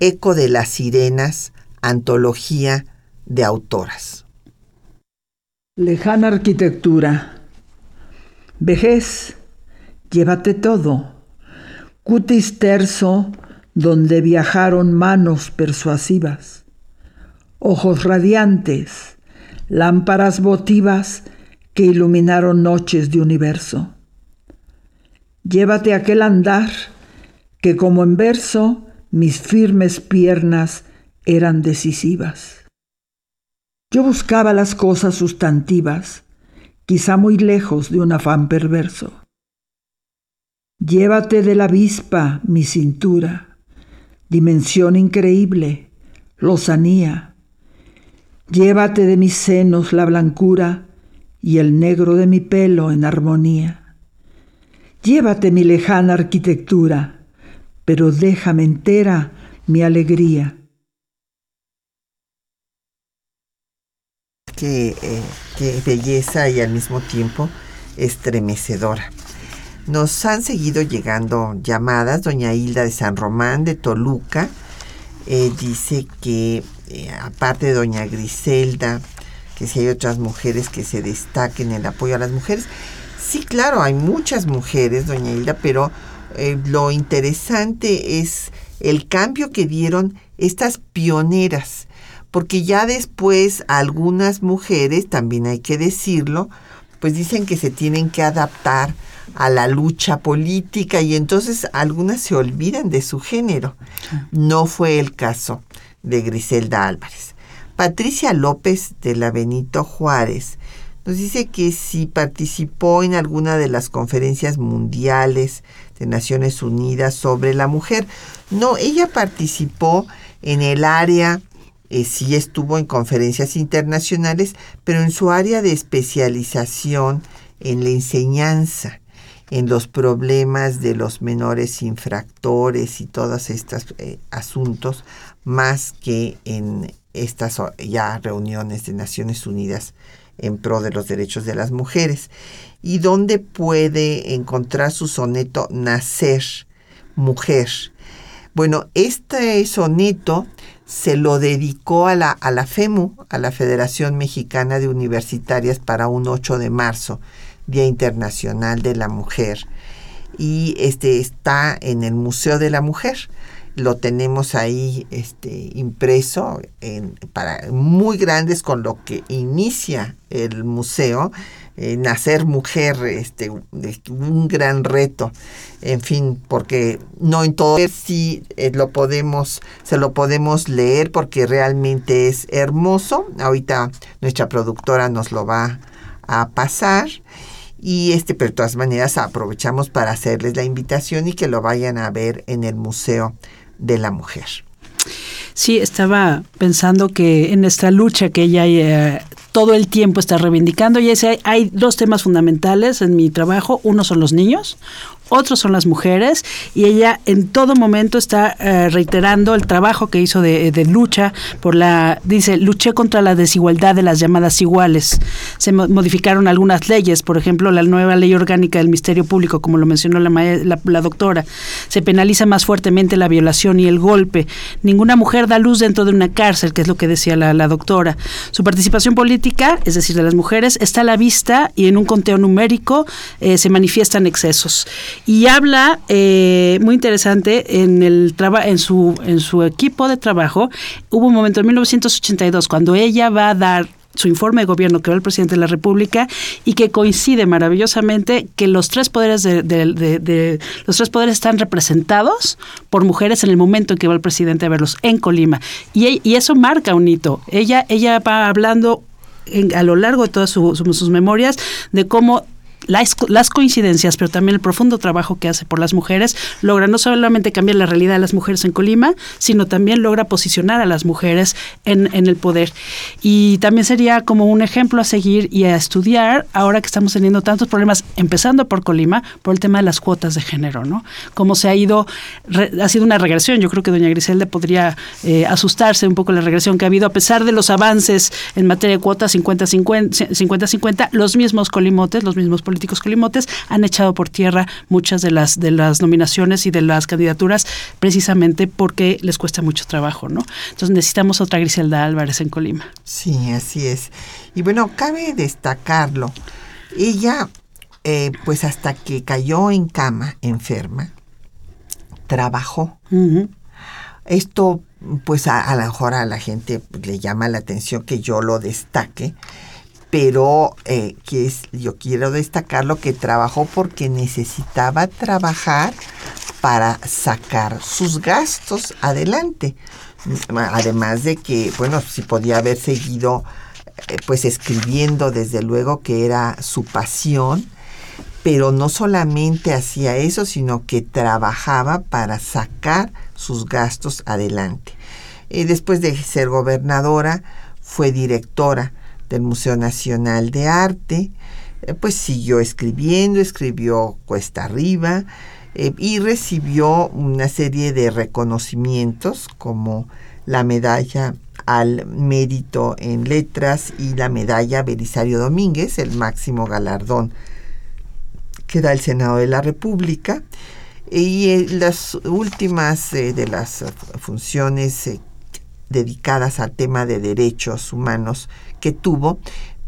Eco de las Sirenas, antología de autoras. Lejana arquitectura. Vejez, llévate todo. Cutis terso, donde viajaron manos persuasivas. Ojos radiantes, lámparas votivas que iluminaron noches de universo. Llévate aquel andar que como en verso mis firmes piernas eran decisivas. Yo buscaba las cosas sustantivas, quizá muy lejos de un afán perverso. Llévate de la avispa mi cintura, dimensión increíble, lozanía. Llévate de mis senos la blancura y el negro de mi pelo en armonía. Llévate mi lejana arquitectura, pero déjame entera mi alegría. Eh, qué, belleza y al mismo tiempo estremecedora. Nos han seguido llegando llamadas. Doña Hilda de San Román, de Toluca, eh, dice que eh, aparte de Doña Griselda, que si hay otras mujeres que se destaquen en el apoyo a las mujeres. Sí, claro, hay muchas mujeres, Doña Hilda, pero lo interesante es el cambio que dieron estas pioneras porque ya después algunas mujeres, también hay que decirlo, pues dicen que se tienen que adaptar a la lucha política y entonces algunas se olvidan de su género. No fue el caso de Griselda Álvarez. Patricia López de la Benito Juárez nos dice que si participó en alguna de las conferencias mundiales de Naciones Unidas sobre la mujer. No, ella participó en el área eh, sí estuvo en conferencias internacionales, pero en su área de especialización en la enseñanza, en los problemas de los menores infractores y todos estos eh, asuntos, más que en estas ya reuniones de Naciones Unidas en pro de los derechos de las mujeres. ¿Y dónde puede encontrar su soneto Nacer, Mujer? Bueno, este soneto se lo dedicó a la, a la FEMU, a la Federación Mexicana de Universitarias, para un 8 de marzo, Día Internacional de la Mujer. Y este está en el Museo de la Mujer. Lo tenemos ahí este, impreso para muy grandes con lo que inicia el museo eh, nacer mujer, este, un gran reto, en fin, porque no en todo sí eh, lo podemos, se lo podemos leer porque realmente es hermoso. Ahorita nuestra productora nos lo va a pasar. Y este, pero de todas maneras aprovechamos para hacerles la invitación y que lo vayan a ver en el Museo de la Mujer. Sí, estaba pensando que en esta lucha que ella eh, todo el tiempo está reivindicando y ese, hay dos temas fundamentales en mi trabajo. Uno son los niños, otros son las mujeres y ella en todo momento está eh, reiterando el trabajo que hizo de, lucha por la, dice, luché contra la desigualdad de las llamadas iguales. Se modificaron algunas leyes, por ejemplo, la nueva ley orgánica del Ministerio Público, como lo mencionó la, la, doctora. Se penaliza más fuertemente la violación y el golpe. Ninguna mujer da luz dentro de una cárcel, que es lo que decía la, doctora. Su participación política, es decir, de las mujeres, está a la vista y en un conteo numérico eh, se manifiestan excesos y habla eh, muy interesante en el en su en su equipo de trabajo hubo un momento en 1982 cuando ella va a dar su informe de gobierno que va el presidente de la República y que coincide maravillosamente que los tres poderes de, los tres poderes están representados por mujeres en el momento en que va el presidente a verlos en Colima y, y eso marca un hito. Ella ella va hablando a lo largo de todas sus memorias de cómo las, coincidencias, pero también el profundo trabajo que hace por las mujeres, logra no solamente cambiar la realidad de las mujeres en Colima, sino también logra posicionar a las mujeres en, el poder. Y también sería como un ejemplo a seguir y a estudiar ahora que estamos teniendo tantos problemas, empezando por Colima, por el tema de las cuotas de género, ¿no? Cómo se ha ido, ha sido una regresión. Yo creo que doña Griselda podría eh, asustarse un poco la regresión que ha habido, a pesar de los avances en materia de cuotas 50-50, los mismos colimotes, los mismos políticos colimotes han echado por tierra muchas de las, de las nominaciones y de las candidaturas precisamente porque les cuesta mucho trabajo, ¿no? Entonces necesitamos otra Griselda Álvarez en Colima. Sí, así es. Y bueno, cabe destacarlo. Ella, eh, pues hasta que cayó en cama, enferma, trabajó. Esto, pues a, lo mejor a la gente le llama la atención que yo lo destaque, pero eh, que es, yo quiero destacar lo que trabajó porque necesitaba trabajar para sacar sus gastos adelante. Además de que, bueno, si podía haber seguido eh, pues escribiendo, desde luego que era su pasión, pero no solamente hacía eso, sino que trabajaba para sacar sus gastos adelante. Y después de ser gobernadora, fue directora del Museo Nacional de Arte, eh, pues siguió escribiendo, escribió Cuesta Arriba eh, y recibió una serie de reconocimientos como la medalla al mérito en letras y la medalla Belisario Domínguez, el máximo galardón que da el Senado de la República. Y eh, las últimas de las funciones dedicadas al tema de derechos humanos que tuvo,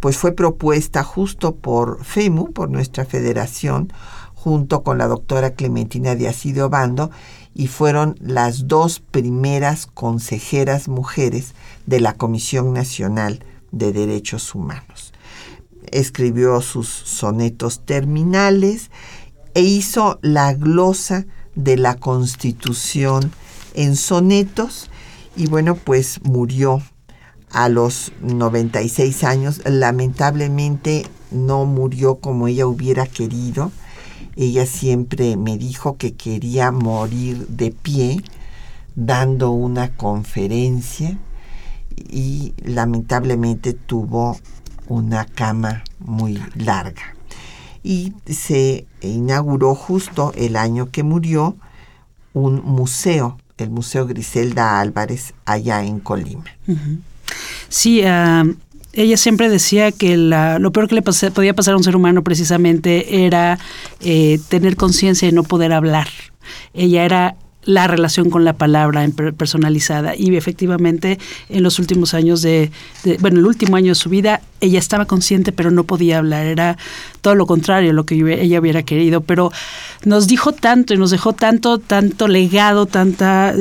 pues fue propuesta justo por FEMU, por nuestra federación, junto con la doctora Clementina de Obando, y fueron las dos primeras consejeras mujeres de la Comisión Nacional de Derechos Humanos. Escribió sus sonetos terminales e hizo la glosa de la Constitución en sonetos y bueno, pues murió a los 96 años. Lamentablemente no murió como ella hubiera querido. Ella siempre me dijo que quería morir de pie dando una conferencia y lamentablemente tuvo una cama muy larga. Y se inauguró justo el año que murió un museo el Museo Griselda Álvarez allá en Colima. Sí, ah, ella siempre decía que lo peor que le podía pasar a un ser humano precisamente era eh, tener conciencia de no poder hablar. Ella era la relación con la palabra personalizada y efectivamente en los últimos años de, bueno, el último año de su vida ella estaba consciente pero no podía hablar, era todo lo contrario lo que ella hubiera querido, pero nos dijo tanto y nos dejó tanto, tanto legado, tanta,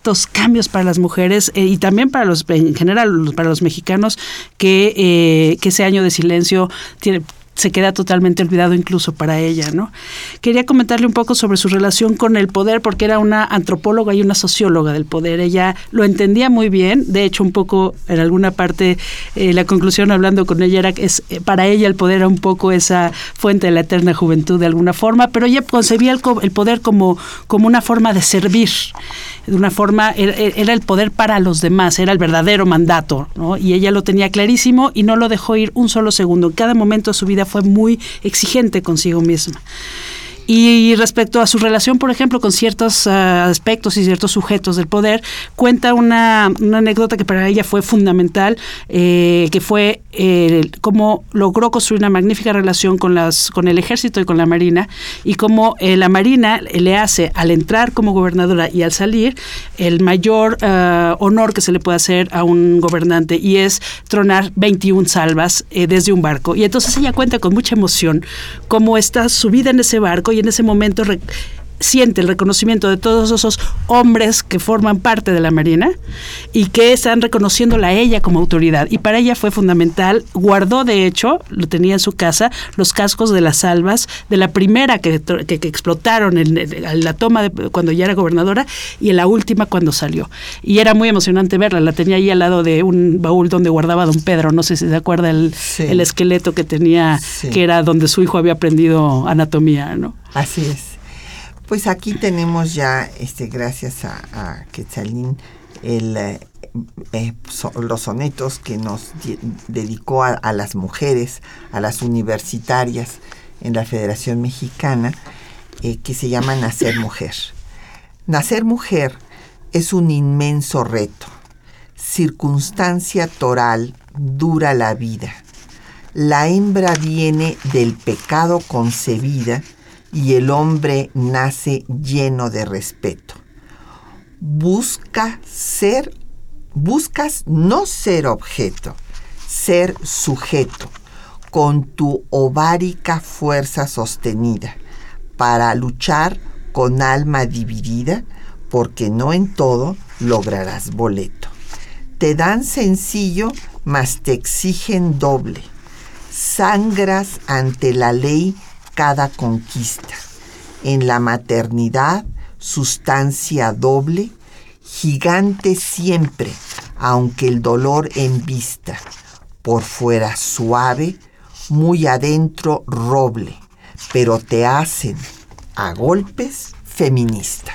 tantos cambios para las mujeres eh, y también para los en general para los mexicanos que, eh, que ese año de silencio tiene, se queda totalmente olvidado incluso para ella, ¿no? Quería comentarle un poco sobre su relación con el poder, porque era una antropóloga y una socióloga del poder. Ella lo entendía muy bien, de hecho un poco en alguna parte eh, la conclusión hablando con ella era que es, eh, para ella el poder era un poco esa fuente de la eterna juventud de alguna forma, pero ella concebía el, el poder como, como una forma de servir, de una forma, era, el poder para los demás, era el verdadero mandato, ¿no? Y ella lo tenía clarísimo y no lo dejó ir un solo segundo. En cada momento de su vida fue muy exigente consigo misma. Y respecto a su relación, por ejemplo, con ciertos ah, aspectos y ciertos sujetos del poder, cuenta una, anécdota que para ella fue fundamental, eh, que fue eh, cómo logró construir una magnífica relación con, las, con el ejército y con la marina, y cómo eh, la marina le hace, al entrar como gobernadora y al salir, el mayor ah, honor que se le puede hacer a un gobernante, y es tronar 21 salvas desde un barco. Y entonces ella cuenta con mucha emoción cómo está subida en ese barco en ese momento siente el reconocimiento de todos esos hombres que forman parte de la Marina y que están reconociéndola a ella como autoridad. Y para ella fue fundamental, guardó de hecho, lo tenía en su casa, los cascos de las salvas de la primera que, que, explotaron en, la toma de, cuando ya era gobernadora y en la última cuando salió. Y era muy emocionante verla, la tenía ahí al lado de un baúl donde guardaba don Pedro, no sé si se acuerda el, el esqueleto que tenía, que era donde su hijo había aprendido anatomía, ¿no? Así es. Pues aquí tenemos ya, este, gracias a, a Quetzalín, el, eh, eh, los sonetos que nos dedicó a, las mujeres, a las universitarias en la Federación Mexicana, eh, que se llama Nacer Mujer. Nacer mujer es un inmenso reto, circunstancia toral, dura la vida. La hembra viene del pecado concebida, y el hombre nace lleno de respeto. Busca ser, buscas no ser objeto, ser sujeto, con tu ovárica fuerza sostenida, para luchar con alma dividida, porque no en todo lograrás boleto. Te dan sencillo, mas te exigen doble. Sangras ante la ley cada conquista. En la maternidad, sustancia doble, gigante siempre, aunque el dolor en vista, por fuera suave, muy adentro roble, pero te hacen a golpes feminista.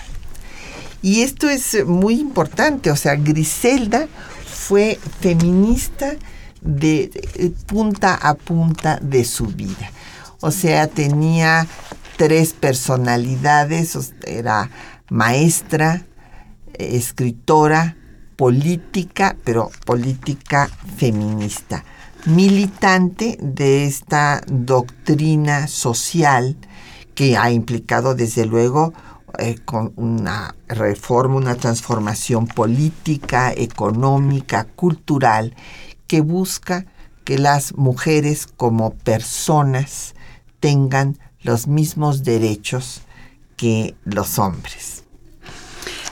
Y esto es muy importante, o sea, Griselda fue feminista de punta a punta de su vida. O sea, tenía tres personalidades, era maestra, escritora, política, pero política feminista, militante de esta doctrina social que ha implicado desde luego eh, una reforma, una transformación política, económica, cultural, que busca que las mujeres como personas tengan los mismos derechos que los hombres.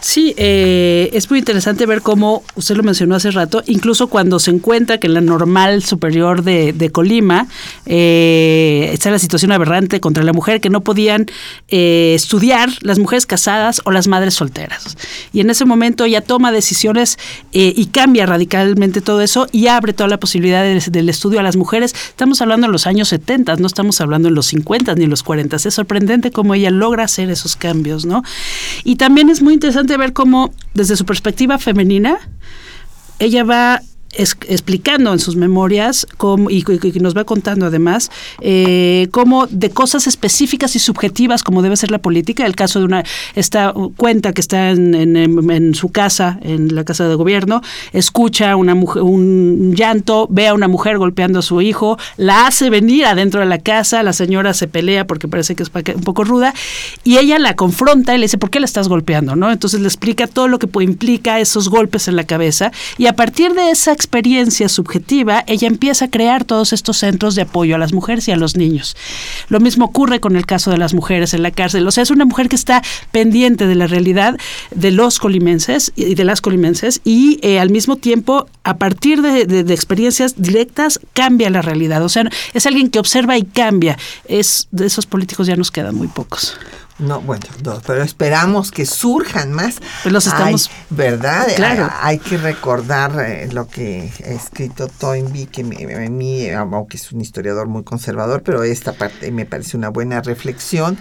Sí, eh, es muy interesante ver cómo, usted lo mencionó hace rato, incluso cuando se encuentra que en la normal superior de, Colima eh, está la situación aberrante contra la mujer, que no podían eh, estudiar las mujeres casadas o las madres solteras. Y en ese momento ella toma decisiones y cambia radicalmente todo eso y abre toda la posibilidad del estudio a las mujeres. Estamos hablando en los años 70, no estamos hablando en los 50 ni en los 40. Es sorprendente cómo ella logra hacer esos cambios, ¿no? Y también es muy interesante ver cómo, desde su perspectiva femenina, ella va explicando en sus memorias cómo, y, que nos va contando además eh, cómo de cosas específicas y subjetivas como debe ser la política, el caso de una esta cuenta que está en, su casa, en la casa de gobierno, escucha una mujer, un llanto, ve a una mujer golpeando a su hijo, la hace venir adentro de la casa, la señora se pelea porque parece que es un poco ruda y ella la confronta y le dice, ¿por qué la estás golpeando? ¿no? Entonces le explica todo lo que implica esos golpes en la cabeza y a partir de esa experiencia subjetiva, ella empieza a crear todos estos centros de apoyo a las mujeres y a los niños. Lo mismo ocurre con el caso de las mujeres en la cárcel. O sea, es una mujer que está pendiente de la realidad de los colimenses y de las colimenses y eh, al mismo tiempo, a partir de, experiencias directas, cambia la realidad. O sea, es alguien que observa y cambia. Es, de esos políticos ya nos quedan muy pocos. No, bueno, pero esperamos que surjan más. Pues los estamos. ¿Verdad? Claro. Hay, que recordar eh, lo que ha escrito Toynbee, que a mí, aunque es un historiador muy conservador, pero esta parte me parece una buena reflexión.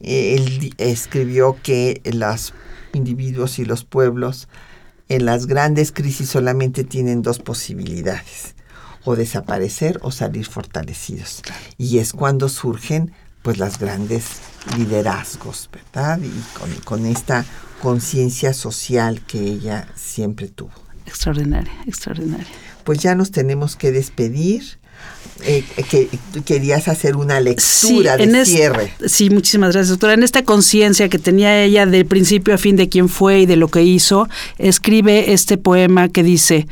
Él escribió que los individuos y los pueblos en las grandes crisis solamente tienen dos posibilidades, o desaparecer o salir fortalecidos. Y es cuando surgen pues las grandes liderazgos, ¿verdad? Y con, esta conciencia social que ella siempre tuvo. Extraordinaria, extraordinaria. Pues ya nos tenemos que despedir. Eh, que querías hacer una lectura de cierre. sí, muchísimas gracias, doctora. En esta conciencia que tenía ella de principio a fin de quién fue y de lo que hizo, escribe este poema que dice: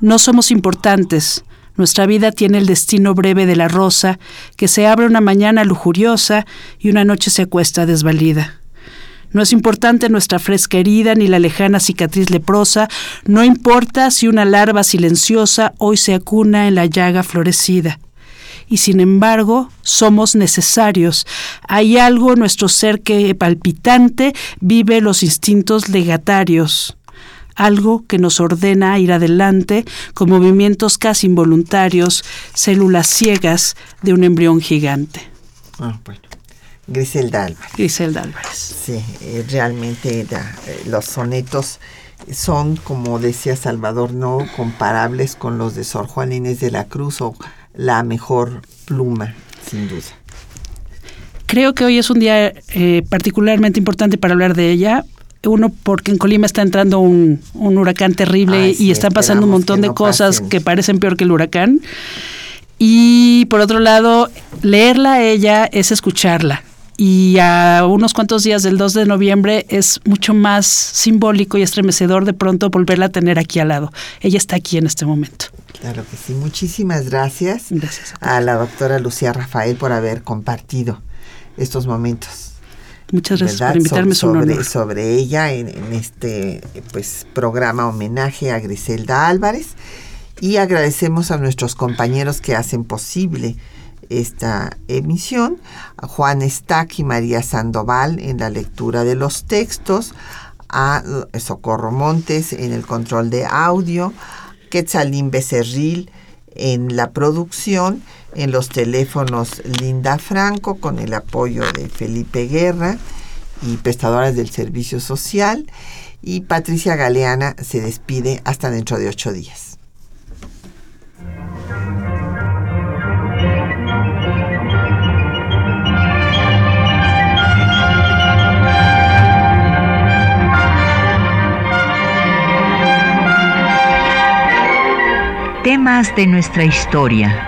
No somos importantes, nuestra vida tiene el destino breve de la rosa, que se abre una mañana lujuriosa y una noche se acuesta desvalida. No es importante nuestra fresca herida ni la lejana cicatriz leprosa, no importa si una larva silenciosa hoy se acuna en la llaga florecida. Y sin embargo, somos necesarios. Hay algo en nuestro ser que palpitante vive los instintos legatarios algo que nos ordena ir adelante con movimientos casi involuntarios, células ciegas de un embrión gigante. Ah, bueno. Griselda Álvarez. Griselda Álvarez. Sí, eh, realmente eh, los sonetos son, como decía Salvador, no comparables con los de Sor Juan Inés de la Cruz o la mejor pluma, sin duda. Creo que hoy es un día eh, particularmente importante para hablar de ella. Uno, porque en Colima está entrando un, huracán terrible y están pasando un montón de cosas que parecen peor que el huracán. Y por otro lado, leerla a ella es escucharla y a unos cuantos días del 2 de noviembre es mucho más simbólico y estremecedor de pronto volverla a tener aquí al lado. Ella está aquí en este momento. Claro que sí. Muchísimas gracias, gracias a, la doctora Lucía Rafael por haber compartido estos momentos. Muchas gracias por invitarme. sobre, sobre ella en, en, este pues programa homenaje a Griselda Álvarez y agradecemos a nuestros compañeros que hacen posible esta emisión, a Juan Stack y María Sandoval en la lectura de los textos, a Socorro Montes en el control de audio, Quetzalín Becerril en la producción, en los teléfonos Linda Franco con el apoyo de Felipe Guerra y prestadoras del servicio social y Patricia Galeana se despide hasta dentro de ocho días. Temas de nuestra historia.